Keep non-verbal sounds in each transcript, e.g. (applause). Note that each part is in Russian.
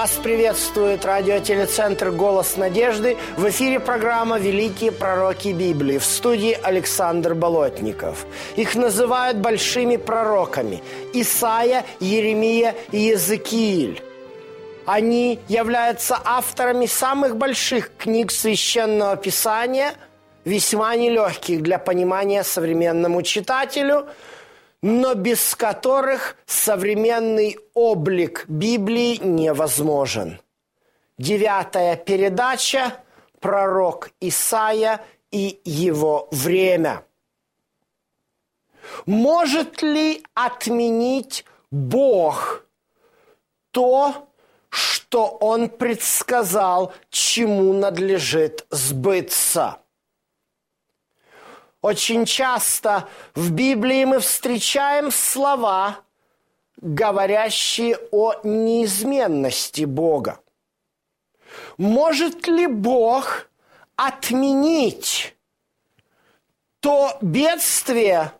Вас приветствует радиотелецентр «Голос надежды». В эфире программа «Великие пророки Библии». В студии Александр Болотников. Их называют большими пророками. Исаия, Еремия и Езекииль. Они являются авторами самых больших книг Священного Писания, весьма нелегких для понимания современному читателю – но без которых современный облик Библии невозможен. Девятая передача «Пророк Исаия и его время». Может ли отменить Бог то, что Он предсказал, чему надлежит сбыться? Очень часто в Библии мы встречаем слова, говорящие о неизменности Бога. Может ли Бог отменить то бедствие,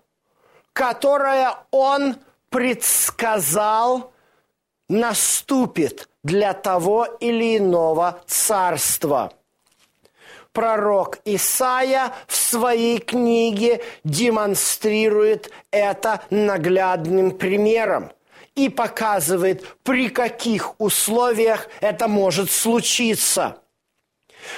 которое Он предсказал наступит для того или иного царства – пророк Исаия в своей книге демонстрирует это наглядным примером и показывает, при каких условиях это может случиться.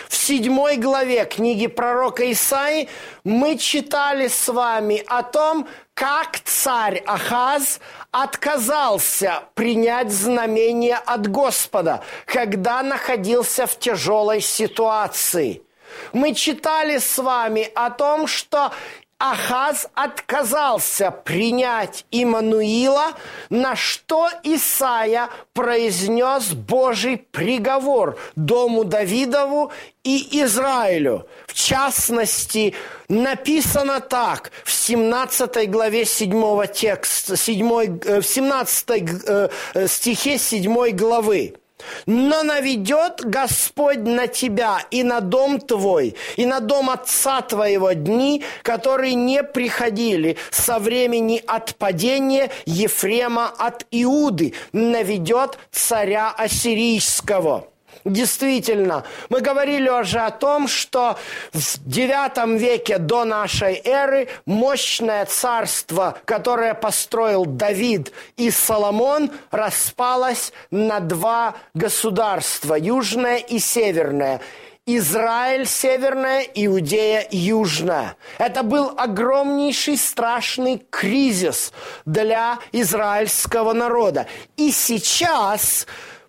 В седьмой главе книги пророка Исаи мы читали с вами о том, как царь Ахаз отказался принять знамение от Господа, когда находился в тяжелой ситуации – мы читали с вами о том, что Ахаз отказался принять Имануила, на что Исаия произнес Божий приговор дому Давидову и Израилю. В частности, написано так в 17 главе 7 текста, 7, э, в 17 э, э, стихе 7 главы. Но наведет Господь на тебя и на дом твой, и на дом отца твоего дни, которые не приходили со времени отпадения Ефрема от Иуды, наведет царя Ассирийского». Действительно, мы говорили уже о том, что в IX веке до нашей эры мощное царство, которое построил Давид и Соломон, распалось на два государства, южное и северное. Израиль северная, Иудея южная. Это был огромнейший страшный кризис для израильского народа. И сейчас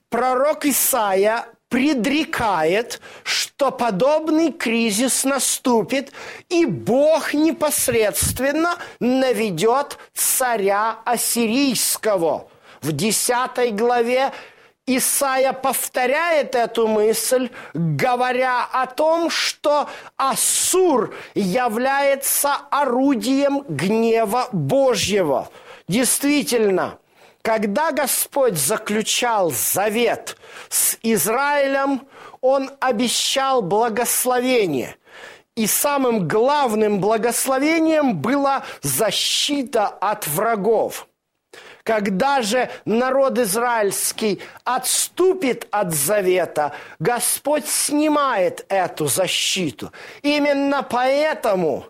пророк Исаия предрекает, что подобный кризис наступит, и Бог непосредственно наведет царя ассирийского. В десятой главе Исаия повторяет эту мысль, говоря о том, что Ассур является орудием гнева Божьего. Действительно, когда Господь заключал завет с Израилем, Он обещал благословение. И самым главным благословением была защита от врагов. Когда же народ израильский отступит от завета, Господь снимает эту защиту. Именно поэтому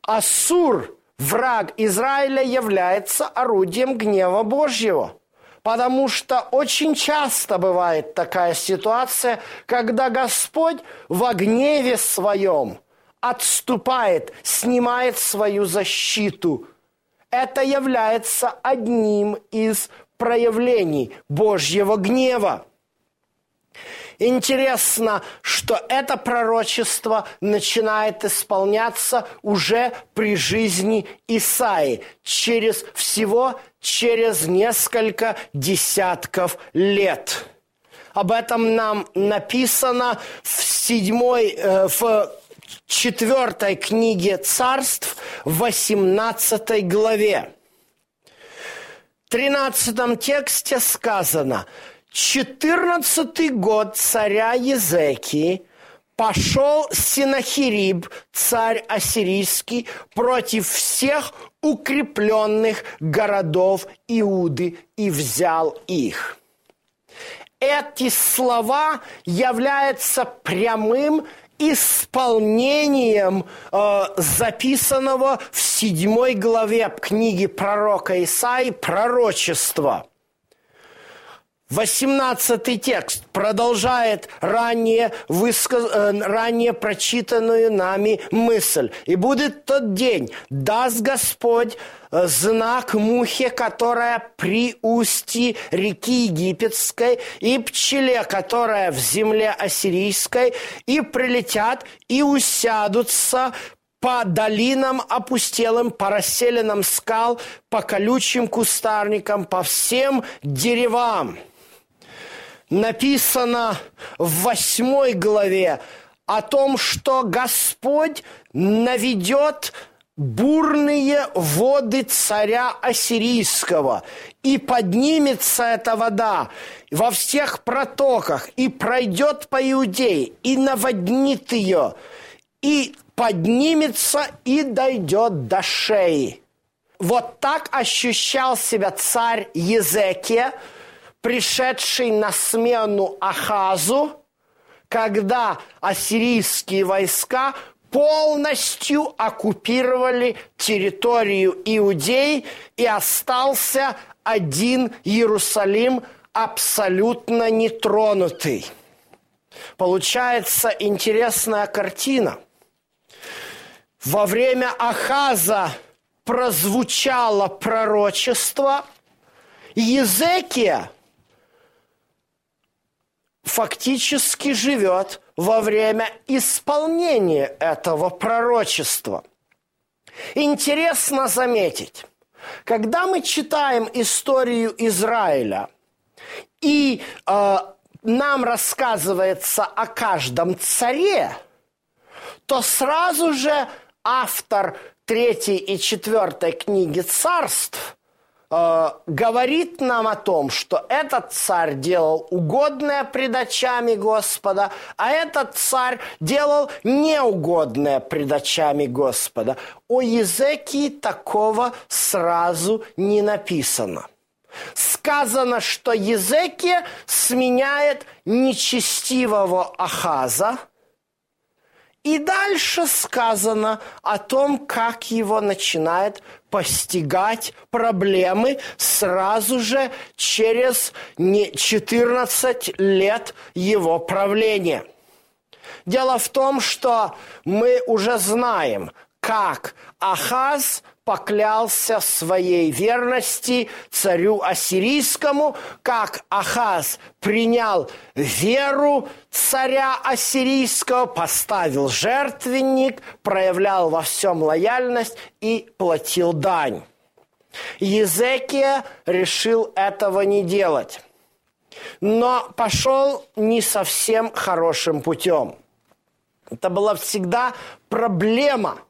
Ассур враг Израиля является орудием гнева Божьего. Потому что очень часто бывает такая ситуация, когда Господь в гневе своем отступает, снимает свою защиту. Это является одним из проявлений Божьего гнева. Интересно, что это пророчество начинает исполняться уже при жизни Исаи, через всего через несколько десятков лет. Об этом нам написано в седьмой, э, в четвертой книге царств, в 18 главе. В 13 тексте сказано, 14 год царя Езекии пошел Синахириб, царь ассирийский, против всех укрепленных городов Иуды и взял их. Эти слова являются прямым исполнением э, записанного в седьмой главе книги пророка Исаи пророчества – 18 текст продолжает ранее, высказ... Э, ранее прочитанную нами мысль. «И будет тот день, даст Господь э, знак мухе, которая при устье реки Египетской, и пчеле, которая в земле ассирийской, и прилетят, и усядутся по долинам опустелым, по расселенным скал, по колючим кустарникам, по всем деревам» написано в восьмой главе о том, что Господь наведет бурные воды царя Ассирийского, и поднимется эта вода во всех протоках, и пройдет по Иудее, и наводнит ее, и поднимется, и дойдет до шеи. Вот так ощущал себя царь Езекия – пришедший на смену Ахазу, когда ассирийские войска полностью оккупировали территорию Иудей и остался один Иерусалим абсолютно нетронутый. Получается интересная картина. Во время Ахаза прозвучало пророчество, Езекия – фактически живет во время исполнения этого пророчества. Интересно заметить, когда мы читаем историю Израиля, и э, нам рассказывается о каждом царе, то сразу же автор третьей и четвертой книги царств Э, говорит нам о том, что этот царь делал угодное пред очами Господа, а этот царь делал неугодное пред очами Господа. О Езекии такого сразу не написано. Сказано, что Езекия сменяет нечестивого Ахаза – и дальше сказано о том, как его начинает постигать проблемы сразу же через 14 лет его правления. Дело в том, что мы уже знаем, как Ахаз поклялся своей верности царю ассирийскому, как Ахаз принял веру царя ассирийского, поставил жертвенник, проявлял во всем лояльность и платил дань. Езекия решил этого не делать, но пошел не совсем хорошим путем. Это была всегда проблема –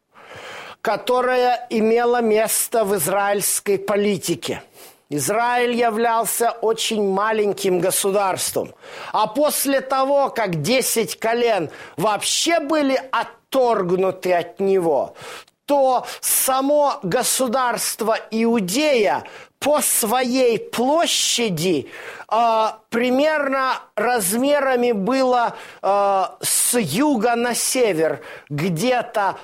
которая имела место в израильской политике. Израиль являлся очень маленьким государством. А после того, как десять колен вообще были отторгнуты от него, то само государство Иудея по своей площади э, примерно размерами было э, с юга на север, где-то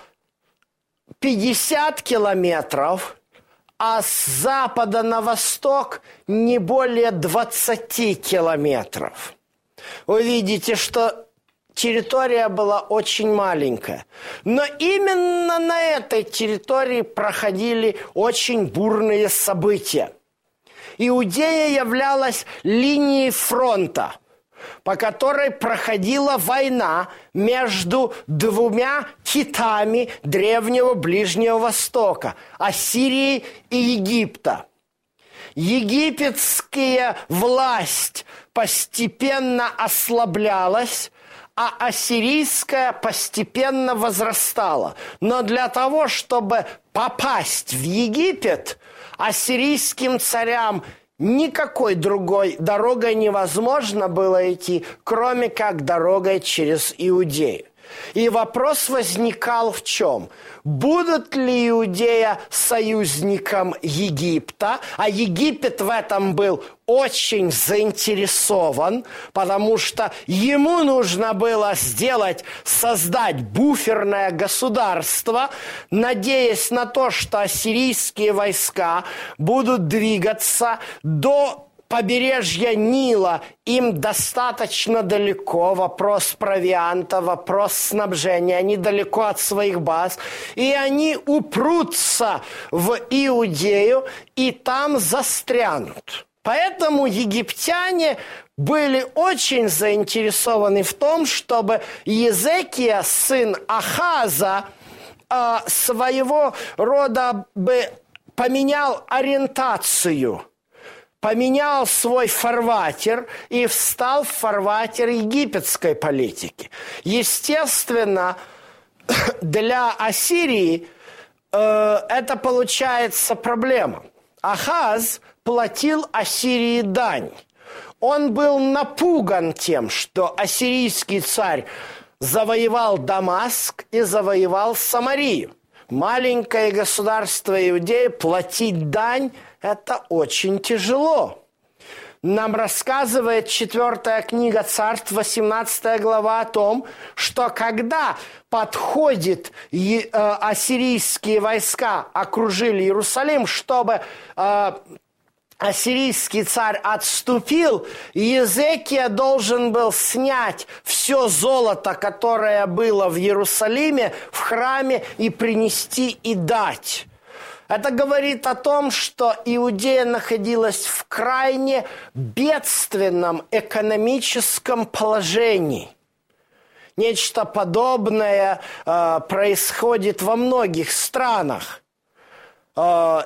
50 километров, а с запада на восток не более 20 километров. Вы видите, что территория была очень маленькая. Но именно на этой территории проходили очень бурные события. Иудея являлась линией фронта – по которой проходила война между двумя китами древнего Ближнего Востока – Ассирии и Египта. Египетская власть постепенно ослаблялась, а ассирийская постепенно возрастала. Но для того, чтобы попасть в Египет, ассирийским царям никакой другой дорогой невозможно было идти, кроме как дорогой через Иудею. И вопрос возникал в чем? Будут ли Иудея союзником Египта? А Египет в этом был очень заинтересован, потому что ему нужно было сделать, создать буферное государство, надеясь на то, что ассирийские войска будут двигаться до побережья Нила. Им достаточно далеко, вопрос провианта, вопрос снабжения, они далеко от своих баз, и они упрутся в Иудею и там застрянут. Поэтому египтяне были очень заинтересованы в том, чтобы Езекия, сын Ахаза, а, своего рода бы поменял ориентацию – поменял свой фарватер и встал в фарватер египетской политики. Естественно, (coughs) для Ассирии э, это получается проблема. Ахаз платил Ассирии дань. Он был напуган тем, что ассирийский царь завоевал Дамаск и завоевал Самарию. Маленькое государство Иудеи платить дань – это очень тяжело. Нам рассказывает четвертая книга Царств, 18 глава о том, что когда подходит э, ассирийские войска, окружили Иерусалим, чтобы э, ассирийский царь отступил, Езекия должен был снять все золото, которое было в Иерусалиме, в храме, и принести и дать. Это говорит о том, что Иудея находилась в крайне бедственном экономическом положении. Нечто подобное э, происходит во многих странах. Э,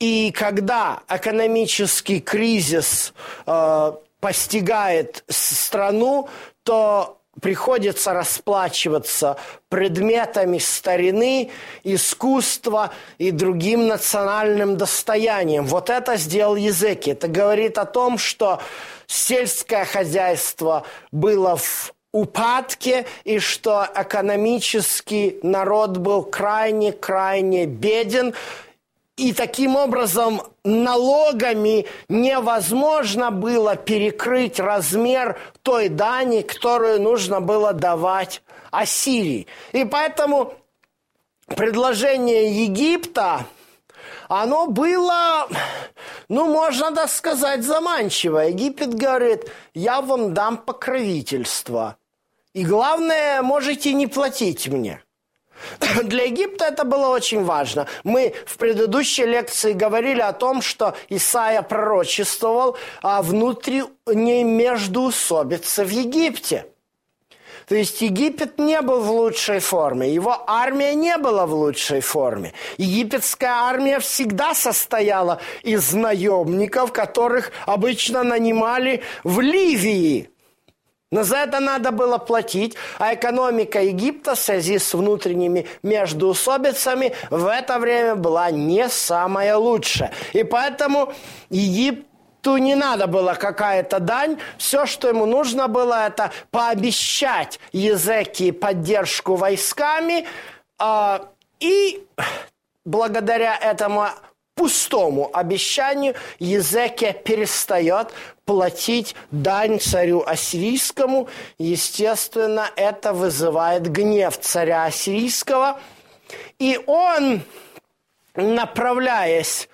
и когда экономический кризис э, постигает страну, то приходится расплачиваться предметами старины, искусства и другим национальным достоянием. Вот это сделал язык. Это говорит о том, что сельское хозяйство было в упадке и что экономический народ был крайне-крайне беден, и таким образом налогами невозможно было перекрыть размер той дани, которую нужно было давать Ассирии. И поэтому предложение Египта, оно было, ну, можно так сказать, заманчиво. Египет говорит, я вам дам покровительство. И главное, можете не платить мне. (laughs) Для Египта это было очень важно. Мы в предыдущей лекции говорили о том, что Исаия пророчествовал о внутренней междуусобице в Египте. То есть Египет не был в лучшей форме, его армия не была в лучшей форме. Египетская армия всегда состояла из наемников, которых обычно нанимали в Ливии – но за это надо было платить, а экономика Египта в связи с внутренними междуусобицами в это время была не самая лучшая. И поэтому Египту не надо было какая-то дань. Все, что ему нужно было, это пообещать Езеки поддержку войсками. Э, и благодаря этому пустому обещанию Езекия перестает платить дань царю ассирийскому. Естественно, это вызывает гнев царя ассирийского. И он, направляясь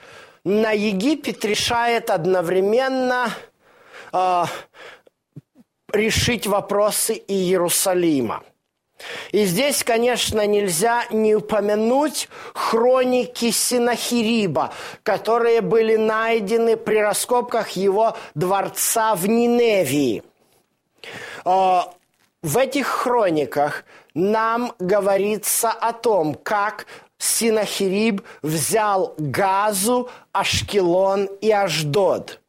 на Египет, решает одновременно э, решить вопросы Иерусалима. И здесь, конечно, нельзя не упомянуть хроники Синахириба, которые были найдены при раскопках его дворца в Ниневии. А, в этих хрониках нам говорится о том, как Синахириб взял Газу, Ашкелон и Аждод.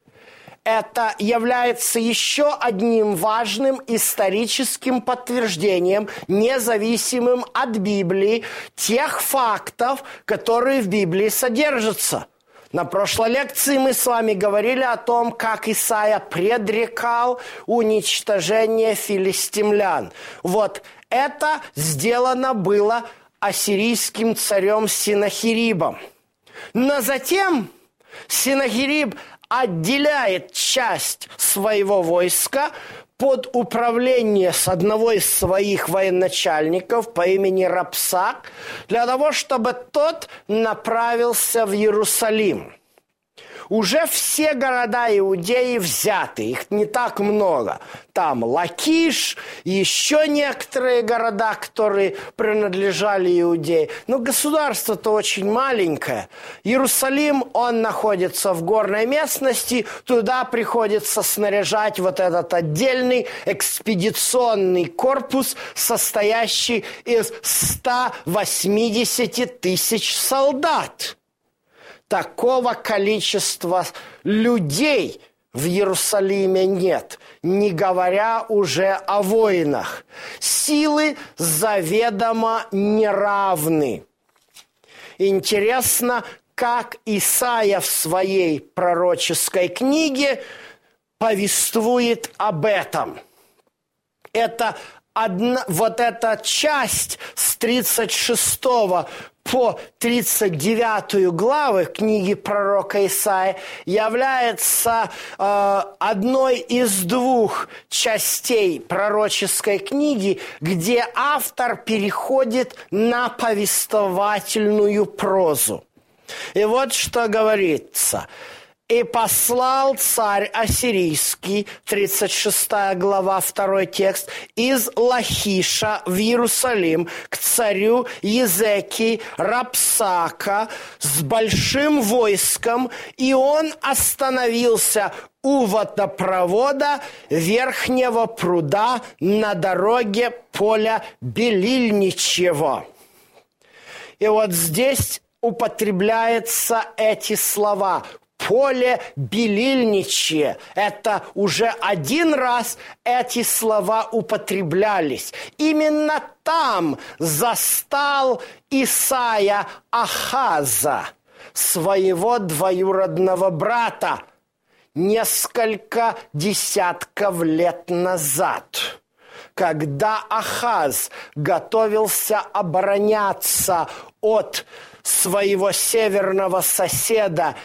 Это является еще одним важным историческим подтверждением, независимым от Библии, тех фактов, которые в Библии содержатся. На прошлой лекции мы с вами говорили о том, как Исаия предрекал уничтожение филистимлян. Вот это сделано было ассирийским царем Синахирибом. Но затем Синахириб отделяет часть своего войска под управление с одного из своих военачальников по имени Рапсак, для того, чтобы тот направился в Иерусалим – уже все города Иудеи взяты, их не так много. Там Лакиш, еще некоторые города, которые принадлежали Иудеи. Но государство-то очень маленькое. Иерусалим, он находится в горной местности, туда приходится снаряжать вот этот отдельный экспедиционный корпус, состоящий из 180 тысяч солдат такого количества людей в Иерусалиме нет, не говоря уже о воинах. Силы заведомо неравны. Интересно, как Исаия в своей пророческой книге повествует об этом. Это одна, вот эта часть с 36 по 39 главы книги пророка Исаия является э, одной из двух частей пророческой книги, где автор переходит на повествовательную прозу. И вот что говорится – и послал царь ассирийский, 36 глава, 2 текст, из Лахиша в Иерусалим к царю Езеки Рапсака с большим войском, и он остановился у водопровода верхнего пруда на дороге поля Белильничьего. И вот здесь употребляются эти слова поле белильничье. Это уже один раз эти слова употреблялись. Именно там застал Исаия Ахаза, своего двоюродного брата, несколько десятков лет назад когда Ахаз готовился обороняться от своего северного соседа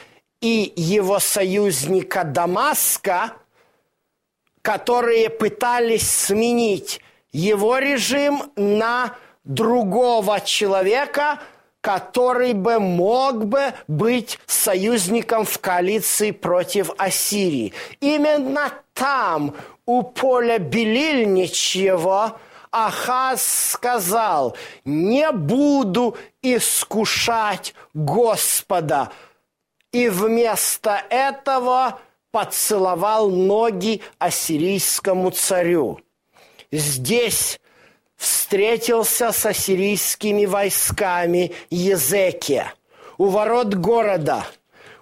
и его союзника Дамаска, которые пытались сменить его режим на другого человека, который бы мог бы быть союзником в коалиции против Ассирии. Именно там, у поля Белильничьего, Ахаз сказал, не буду искушать Господа, и вместо этого поцеловал ноги ассирийскому царю. Здесь встретился с ассирийскими войсками Езекия у ворот города,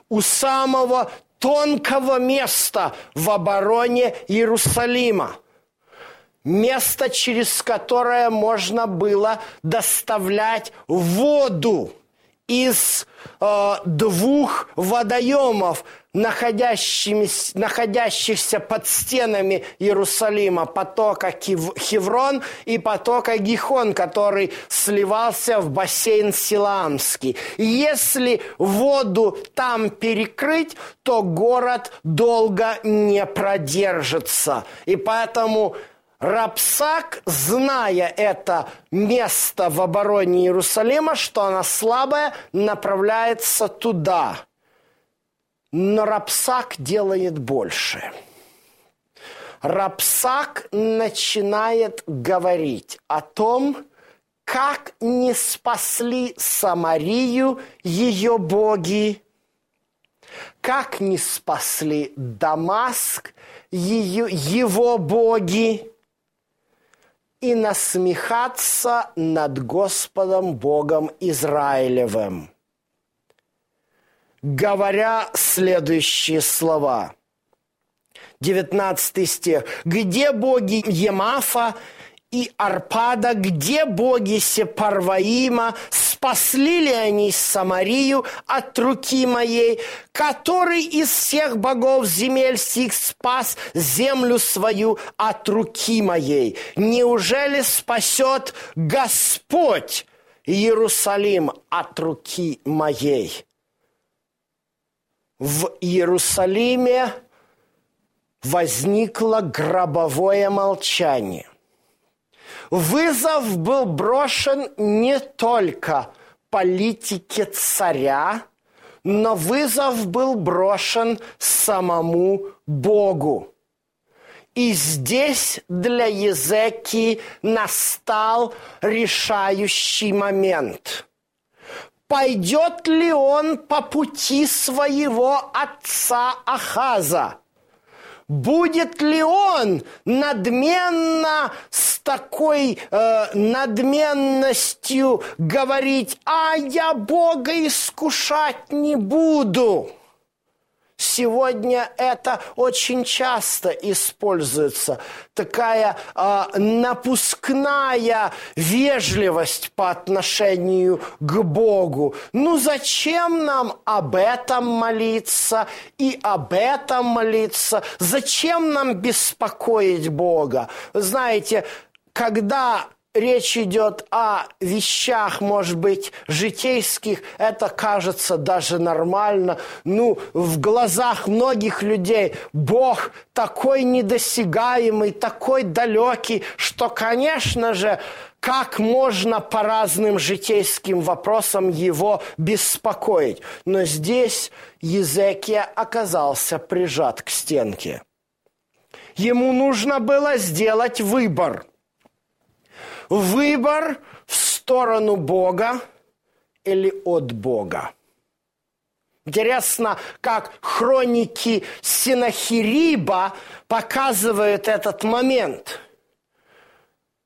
у самого тонкого места в обороне Иерусалима. Место, через которое можно было доставлять воду из э, двух водоемов, находящихся под стенами Иерусалима, потока Хеврон и потока Гихон, который сливался в бассейн Силамский. Если воду там перекрыть, то город долго не продержится. И поэтому Рапсак, зная это место в обороне Иерусалима, что она слабая, направляется туда. Но Рапсак делает больше. Рапсак начинает говорить о том, как не спасли Самарию ее боги, как не спасли Дамаск ее, его боги, и насмехаться над Господом Богом Израилевым, говоря следующие слова. 19 стих. «Где боги Емафа и Арпада, где боги Сепарваима, спасли ли они Самарию от руки моей, который из всех богов земель сих спас землю свою от руки моей? Неужели спасет Господь Иерусалим от руки моей?» В Иерусалиме возникло гробовое молчание. Вызов был брошен не только политике царя, но вызов был брошен самому Богу. И здесь для Езеки настал решающий момент. Пойдет ли он по пути своего отца Ахаза – будет ли он надменно с такой э, надменностью говорить, а я Бога искушать не буду. Сегодня это очень часто используется. Такая э, напускная вежливость по отношению к Богу. Ну зачем нам об этом молиться и об этом молиться? Зачем нам беспокоить Бога? Знаете, когда речь идет о вещах, может быть, житейских, это кажется даже нормально. Ну, в глазах многих людей Бог такой недосягаемый, такой далекий, что, конечно же, как можно по разным житейским вопросам его беспокоить. Но здесь Езекия оказался прижат к стенке. Ему нужно было сделать выбор – Выбор в сторону Бога или от Бога. Интересно, как хроники Синахириба показывают этот момент.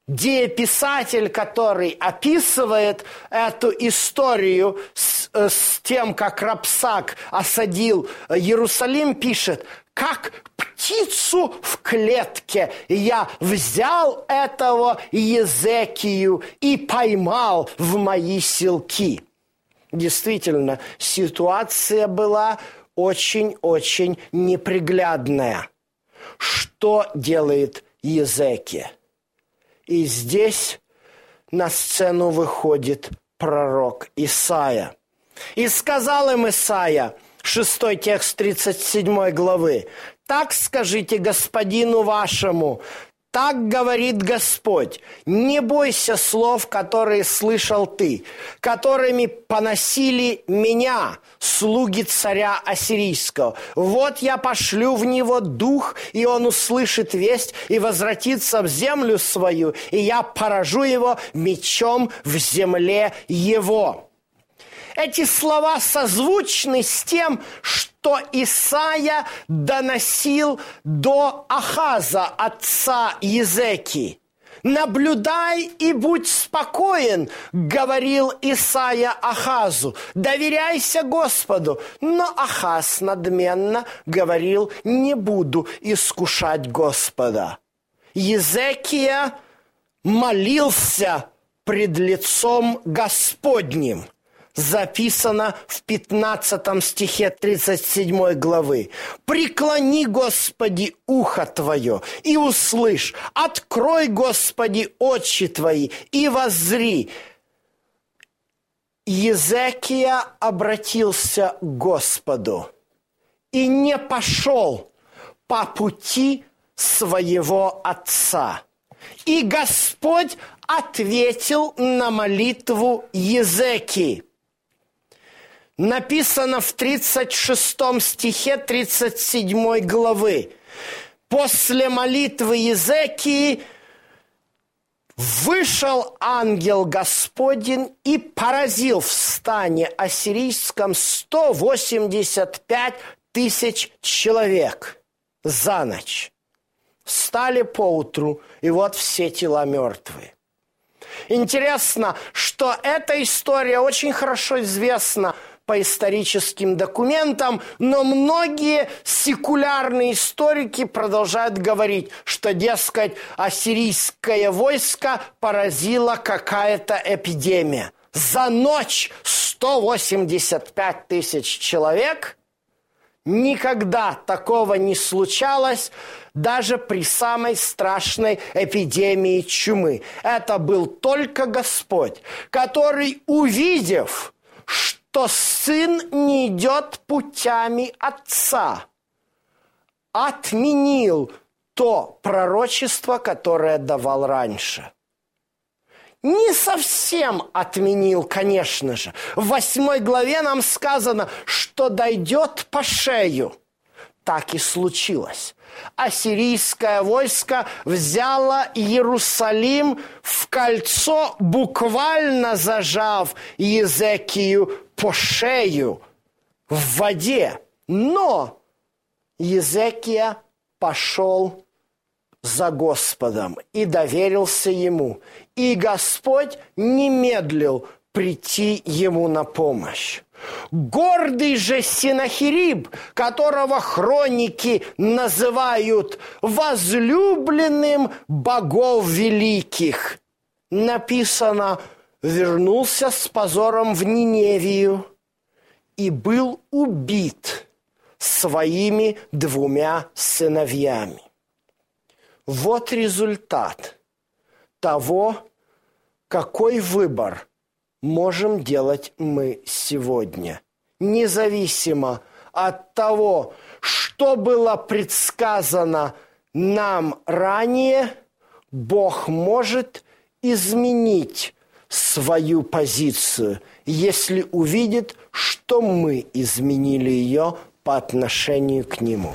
Дееписатель, который описывает эту историю с, э, с тем, как Рапсак осадил Иерусалим, пишет, как птицу в клетке. я взял этого Езекию и поймал в мои селки. Действительно, ситуация была очень-очень неприглядная. Что делает Езекия? И здесь на сцену выходит пророк Исаия. И сказал им Исаия – Шестой текст 37 главы. «Так скажите господину вашему, так говорит Господь, не бойся слов, которые слышал ты, которыми поносили меня, слуги царя Ассирийского. Вот я пошлю в него дух, и он услышит весть и возвратится в землю свою, и я поражу его мечом в земле его». Эти слова созвучны с тем, что Исаия доносил до Ахаза, отца Езеки. «Наблюдай и будь спокоен», — говорил Исаия Ахазу. «Доверяйся Господу». Но Ахаз надменно говорил, «Не буду искушать Господа». Езекия молился пред лицом Господним – записано в 15 стихе 37 главы. «Преклони, Господи, ухо Твое, и услышь, открой, Господи, очи Твои, и воззри». Езекия обратился к Господу и не пошел по пути своего отца. И Господь ответил на молитву Езекии написано в 36 стихе 37 главы. После молитвы Езекии вышел ангел Господень и поразил в стане ассирийском 185 тысяч человек за ночь. Встали поутру, и вот все тела мертвые. Интересно, что эта история очень хорошо известна по историческим документам, но многие секулярные историки продолжают говорить, что, дескать, ассирийское войско поразило какая-то эпидемия. За ночь 185 тысяч человек – Никогда такого не случалось даже при самой страшной эпидемии чумы. Это был только Господь, который, увидев, что сын не идет путями отца, отменил то пророчество, которое давал раньше – не совсем отменил, конечно же. В восьмой главе нам сказано, что дойдет по шею. Так и случилось. Ассирийское войско взяло Иерусалим в кольцо, буквально зажав Езекию по шею в воде. Но Езекия пошел за Господом и доверился Ему. И Господь не медлил прийти ему на помощь. Гордый же Синахириб, которого хроники называют возлюбленным богов великих, написано, вернулся с позором в Ниневию и был убит своими двумя сыновьями. Вот результат того, какой выбор можем делать мы сегодня, независимо от того, что было предсказано нам ранее, Бог может изменить свою позицию, если увидит, что мы изменили ее по отношению к Нему.